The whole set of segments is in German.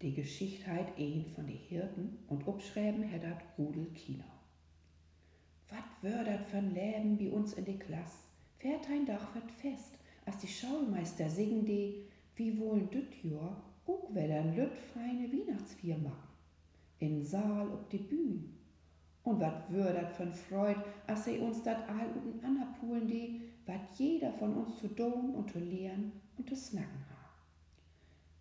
Die Geschichtheit een von de Hirten und upschreiben hättet Rudel Kino. Wat wär dat für'n Leben wie uns in de Klass? Fährt ein Dach wird fest, als die Schaulmeister singen die, wie wollen düt Jahr auch wedern lüt feine Weihnachtsvier machen. In Saal ob de Bühn. Und wat dat für'n Freud, als sie uns dat all und anerpulen die, wat jeder von uns zu tun und zu lehren und zu snacken ha.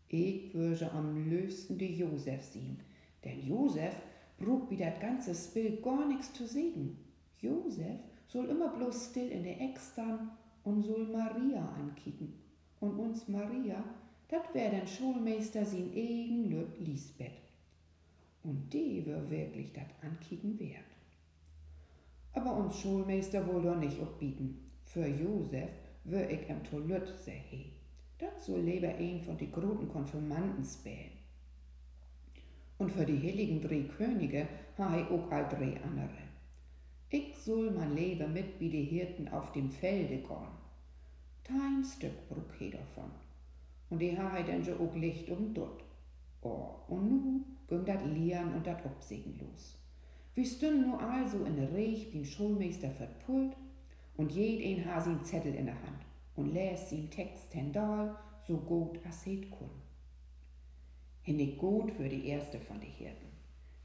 Ich würde am liebsten de Josef sehen, denn Josef brug wie dat ganze Spiel gar nix zu sehen. Josef soll immer bloß still in der Eck stan und soll Maria ankicken. Und uns Maria, dat wär den Schulmeister sin eigen Lisbeth. Und die wär wirklich dat ankicken wert. Aber uns Schulmeister wohl doch nicht obbieten. Für Josef wär ich em Toilette sehr he. Soll lieber ein von die großen Konfirmanden spähen. Und für die heiligen drei Könige ha ich auch all drei andere. Ich soll mein Leben mit wie die Hirten auf dem Felde gehen. Kein Stück brug he davon. Und die ha dann so auch Licht um dort. Oh, und nu ging dat Lieren und dat Obsegen los. Wir stünden nu also in der Reich wie Schulmeister verpult und jed ein ha sin Zettel in der Hand und läs sin Text hendal, so gut as het kun. Hinne gut für die erste von die Hirten.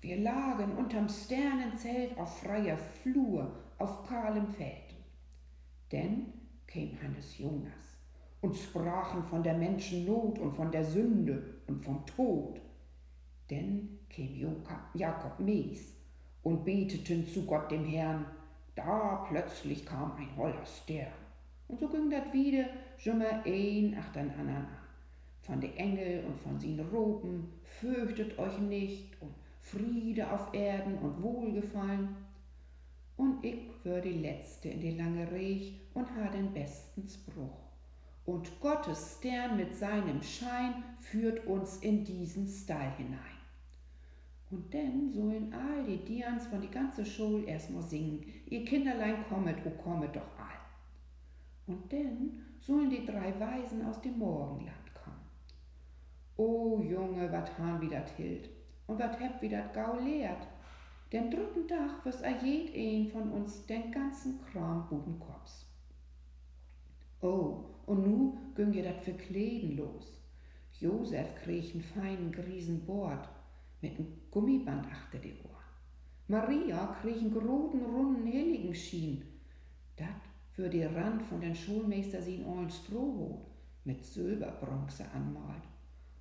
Wir lagen unterm Sternenzelt auf freier Flur, auf kahlem Feld. Denn käm Hannes Jonas und sprachen von der Menschen Not und von der Sünde und vom Tod. Denn käm Jakob Mees und beteten zu Gott dem Herrn. Da plötzlich kam ein holler Stern. Und so ging dat wieder mal ein ach den anderen an. Von de Engel und von sin Roben, fürchtet euch nicht und Friede auf Erden und Wohlgefallen. Und ich wär die Letzte in die lange Reich und ha den besten Spruch. Und Gottes Stern mit seinem Schein führt uns in diesen Stall hinein. Und denn sollen all die Dians von die ganze Schule erstmal singen, ihr Kinderlein kommet, o kommet doch all. Und denn sollen die drei Weisen aus dem Morgenland kommen. O Junge, wat han wie dat hilt, und wat heb wie dat gau lehrt. Den dritten Tag wirst a jed een von uns den ganzen Kram guten Kops. Oh, und nu ging ihr dat Verkleden los. Josef krieg einen feinen griesen Bord mit einem Gummiband achter die Ohren. Maria krieg einen großen, runden Heiligenschien. Dat für die Rand von den Schulmeister sin ollen Strohhut mit Silberbronze anmalt.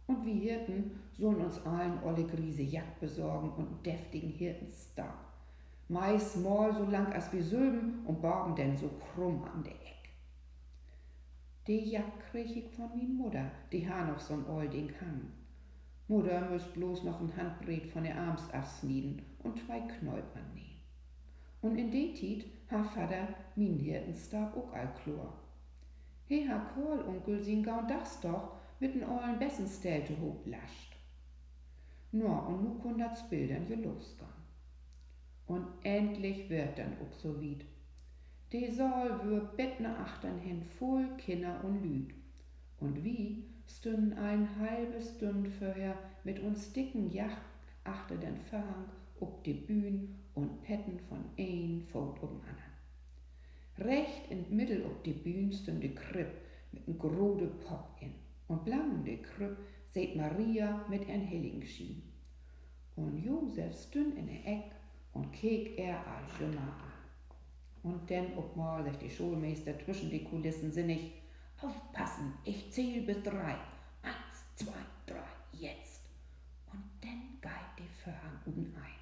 Und wir Hirten sollen uns allen olle Griese Jack besorgen und deftigen Hirtenstar. Mais mal so lang als wir Sülben und borgen denn so krumm an der Eck. Die Jack krieg ich von min Mutter, die ha noch so'n olding Hang. Mutter müsst bloß noch ein Handbret von der Arms absnieden und zwei Knäupern nähen. Und in de Tiet ha Vater min Hirtenstab auch all. He ha Korlunkel sin gaun das doch mit n ollen Bessenstelte hoch lascht. Nur und nu kun Bildern je losgehen. Und endlich wird dann auch so weit. Die Saal wür Bettner achtern hin voll Kinder und Lüd. Und wie stünden ein halbes Stund vorher mit uns dicken Yacht achter den Vorhang ob die Bühn und petten von ein Fot um anderen. Recht in Mittel ob die Bühn stünde Kripp mit n grode Pop in. Und blang de Kripp seht Maria mit en Heiligenschien. Und Josef stünd in der Eck und kek er all schon mal an. Und denn ob mal sich die Schulmeister zwischen die Kulissen sinnig, aufpassen, ich zähl bis drei. Eins, zwei, drei, jetzt. Und dann geht die Vorhang ein.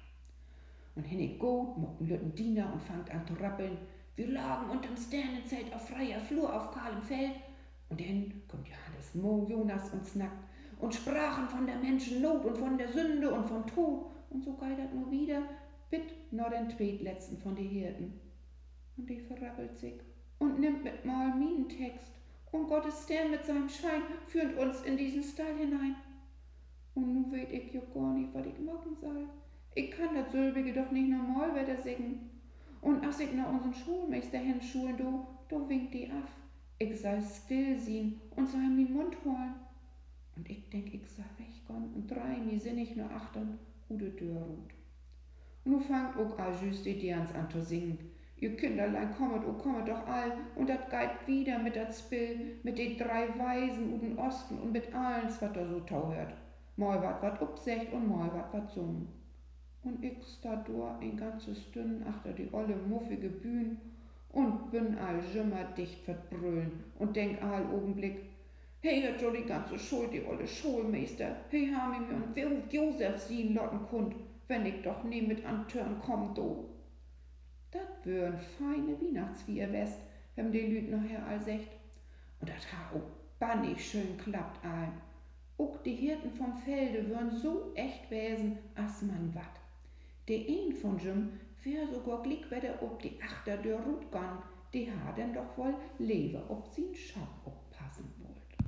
Und hinne gut, mocken lütten Diener und fangt an zu rappeln. Wir lagen unterm Sternenzelt auf freier Flur auf kahlem Feld. Und dann kommt Johannes Mo, Jonas und snackt und sprachen von der Menschen Not und von der Sünde und vom Tod. Und so geidert nur wieder, bit nur den Tweetletzten von die Hirten. Und die verrappelt sich und nimmt mit mal minen Text. Und Gottes Stern mit seinem Schein führt uns in diesen Stall hinein. Und nu weet ich jo gar nicht, was ich machen soll. Ich kann das Sülbige doch nicht normal weiter singen. Und als ich nach unseren Schulmeister hinschulen, du, du winkt die af. Ich soll still sehen und soll min Mund holen. Und ich denk, ich soll weg kann und drei mi sinnig nur achtern ude Dörr ruht. Und nu fangt ook all just die Dians an zu singen. Ihr Kinderlein kommet, o kommet doch all, und dat geit wieder mit dat Spill, mit de drei Weisen u den Osten und mit allens, wat da so tauhört. Mal wat wat upsecht und mal wat wat sungen. Und ich dor ein ganzes Stünd achter die olle muffige Bühn und bin all jimmer dicht verbrüllen und denk all Augenblick, hey, hat jo die ganze Schuld, die olle Schulmeister, hey, haben mir und will Josef sien lotten kund, wenn ich doch nie mit an Türen komm, do. Dat wür'n feine Weihnachtsvier west, wenn die Lüd nachher all secht. Und dat ha auch bannig schön klappt all. Ook die Hirten vom Felde wür'n so echt wesen, as man wat. Der een von Jim wär sogar glick weder ob die Achter der Rut gang, die ha denn doch wohl Leber ob sie'n Schab ob